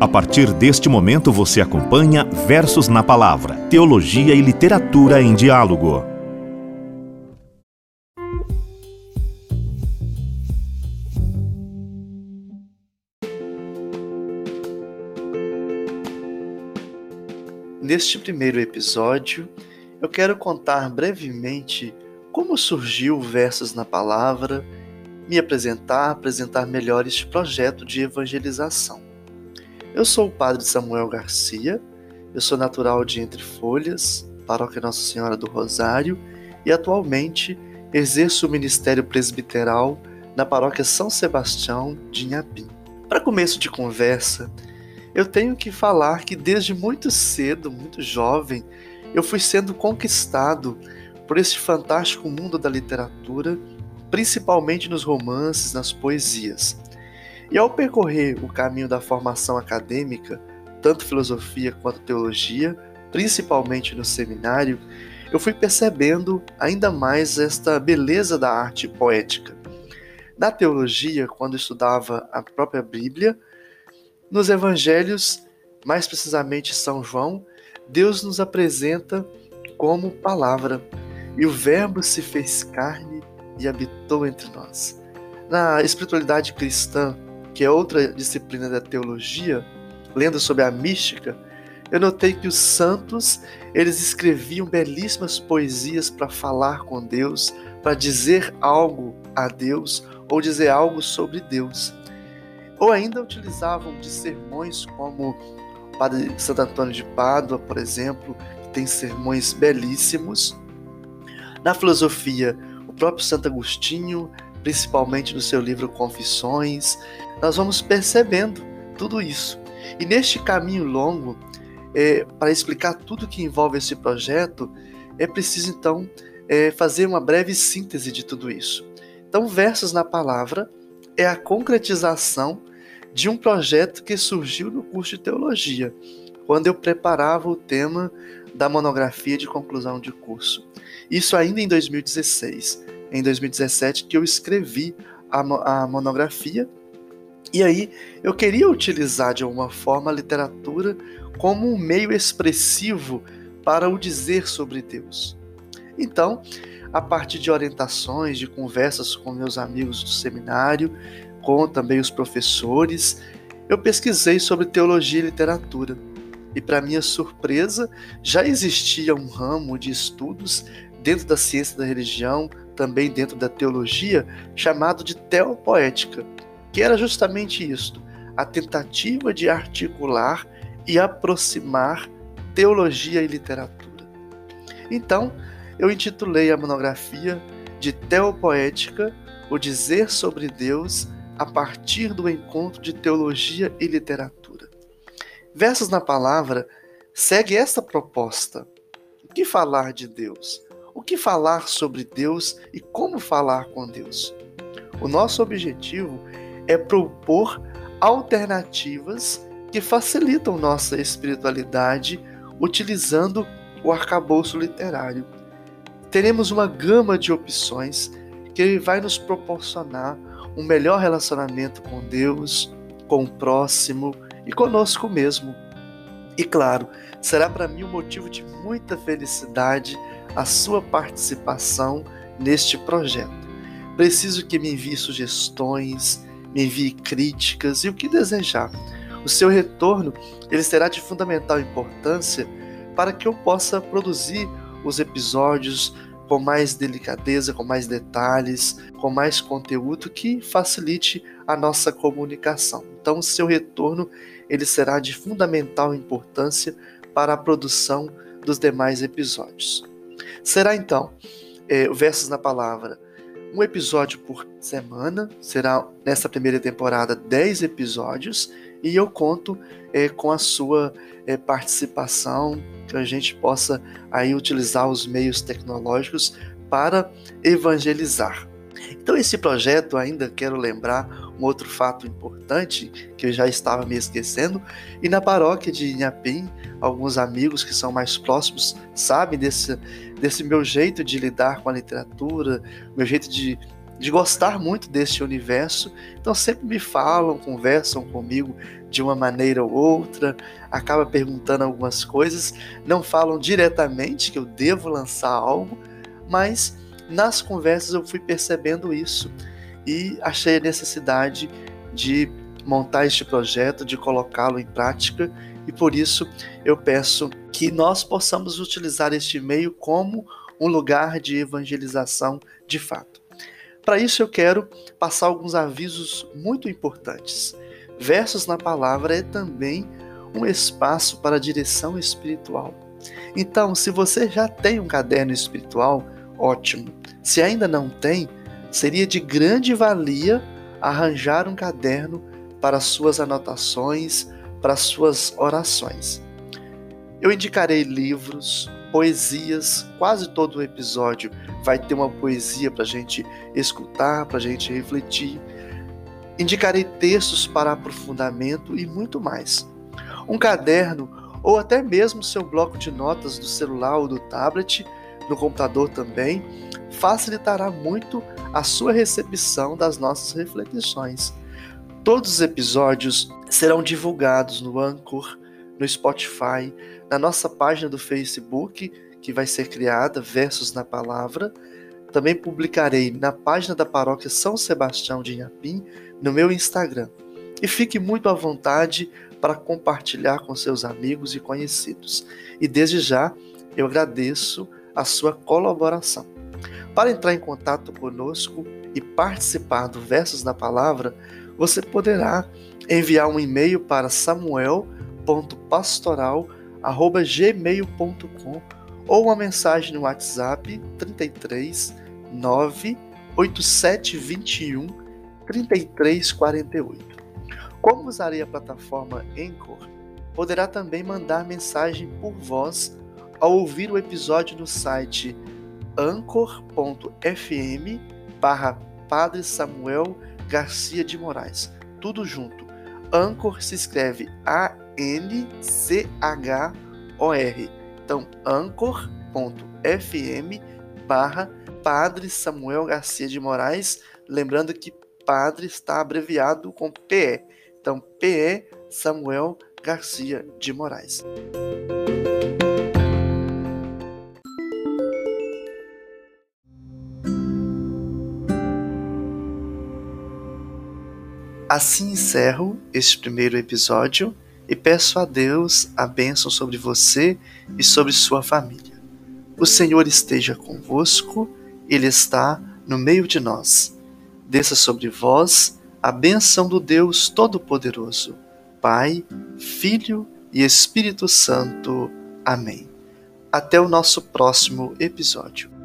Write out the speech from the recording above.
A partir deste momento você acompanha Versos na Palavra, Teologia e Literatura em Diálogo. Neste primeiro episódio, eu quero contar brevemente como surgiu Versos na Palavra, me apresentar, apresentar melhor este projeto de evangelização. Eu sou o Padre Samuel Garcia, eu sou natural de Entre Folhas, paróquia Nossa Senhora do Rosário, e atualmente exerço o ministério presbiteral na paróquia São Sebastião de Inhapim. Para começo de conversa, eu tenho que falar que desde muito cedo, muito jovem, eu fui sendo conquistado por este fantástico mundo da literatura, principalmente nos romances, nas poesias. E ao percorrer o caminho da formação acadêmica, tanto filosofia quanto teologia, principalmente no seminário, eu fui percebendo ainda mais esta beleza da arte poética. Na teologia, quando estudava a própria Bíblia, nos evangelhos, mais precisamente São João, Deus nos apresenta como palavra, e o Verbo se fez carne e habitou entre nós. Na espiritualidade cristã, que é outra disciplina da teologia, lendo sobre a mística, eu notei que os santos, eles escreviam belíssimas poesias para falar com Deus, para dizer algo a Deus ou dizer algo sobre Deus. Ou ainda utilizavam de sermões como o Padre Santo Antônio de Pádua, por exemplo, que tem sermões belíssimos. Na filosofia, o próprio Santo Agostinho principalmente no seu livro Confissões, nós vamos percebendo tudo isso. E neste caminho longo, é, para explicar tudo que envolve esse projeto, é preciso então é, fazer uma breve síntese de tudo isso. Então, Versos na Palavra é a concretização de um projeto que surgiu no curso de teologia, quando eu preparava o tema da monografia de conclusão de curso. Isso ainda em 2016 em 2017 que eu escrevi a, a monografia. E aí eu queria utilizar de alguma forma a literatura como um meio expressivo para o dizer sobre Deus. Então, a partir de orientações, de conversas com meus amigos do seminário, com também os professores, eu pesquisei sobre teologia e literatura. E, para minha surpresa, já existia um ramo de estudos dentro da ciência da religião, também dentro da teologia, chamado de teopoética, que era justamente isto, a tentativa de articular e aproximar teologia e literatura. Então, eu intitulei a monografia de Teopoética, o dizer sobre Deus a partir do encontro de teologia e literatura. Versos na palavra segue esta proposta: o que falar de Deus? O que falar sobre Deus e como falar com Deus. O nosso objetivo é propor alternativas que facilitam nossa espiritualidade utilizando o arcabouço literário. Teremos uma gama de opções que vai nos proporcionar um melhor relacionamento com Deus, com o próximo e conosco mesmo. E claro, será para mim um motivo de muita felicidade a sua participação neste projeto. Preciso que me envie sugestões, me envie críticas e o que desejar. O seu retorno ele será de fundamental importância para que eu possa produzir os episódios com mais delicadeza, com mais detalhes, com mais conteúdo que facilite a nossa comunicação. Então, seu retorno ele será de fundamental importância para a produção dos demais episódios. Será então, é, Versos na Palavra, um episódio por semana, será nessa primeira temporada 10 episódios, e eu conto é, com a sua é, participação, que a gente possa aí utilizar os meios tecnológicos para evangelizar. Então, esse projeto, ainda quero lembrar um outro fato importante que eu já estava me esquecendo, e na paróquia de Inhapim, alguns amigos que são mais próximos sabem desse, desse meu jeito de lidar com a literatura, meu jeito de de gostar muito deste universo, então sempre me falam, conversam comigo de uma maneira ou outra, acaba perguntando algumas coisas, não falam diretamente que eu devo lançar algo, mas nas conversas eu fui percebendo isso e achei a necessidade de montar este projeto, de colocá-lo em prática. E por isso eu peço que nós possamos utilizar este meio como um lugar de evangelização de fato. Para isso eu quero passar alguns avisos muito importantes. Versos na palavra é também um espaço para direção espiritual. Então, se você já tem um caderno espiritual, ótimo. Se ainda não tem, seria de grande valia arranjar um caderno para suas anotações, para suas orações. Eu indicarei livros, poesias, quase todo o episódio vai ter uma poesia para a gente escutar, para a gente refletir. Indicarei textos para aprofundamento e muito mais. Um caderno ou até mesmo seu bloco de notas do celular ou do tablet, no computador também, facilitará muito a sua recepção das nossas reflexões. Todos os episódios serão divulgados no Anchor, no Spotify, na nossa página do Facebook que vai ser criada, Versos na Palavra. Também publicarei na página da paróquia São Sebastião de Inhapim, no meu Instagram. E fique muito à vontade para compartilhar com seus amigos e conhecidos. E desde já eu agradeço a sua colaboração. Para entrar em contato conosco e participar do Versos na Palavra, você poderá enviar um e-mail para samuel.pastoral.gmail.com ou uma mensagem no WhatsApp 33 98721 3348. Como usarei a plataforma Anchor, poderá também mandar mensagem por voz ao ouvir o episódio no site anchor.fm barra Padre Samuel Garcia de Moraes. Tudo junto. Anchor se escreve A-N-C-H-O-R. Então, anchor.fm barra Padre Samuel Garcia de Moraes. Lembrando que padre está abreviado com PE. Então, PE Samuel Garcia de Moraes. Assim encerro este primeiro episódio e peço a Deus a bênção sobre você e sobre sua família. O Senhor esteja convosco, Ele está no meio de nós. Desça sobre vós a bênção do Deus Todo-Poderoso, Pai, Filho e Espírito Santo. Amém. Até o nosso próximo episódio.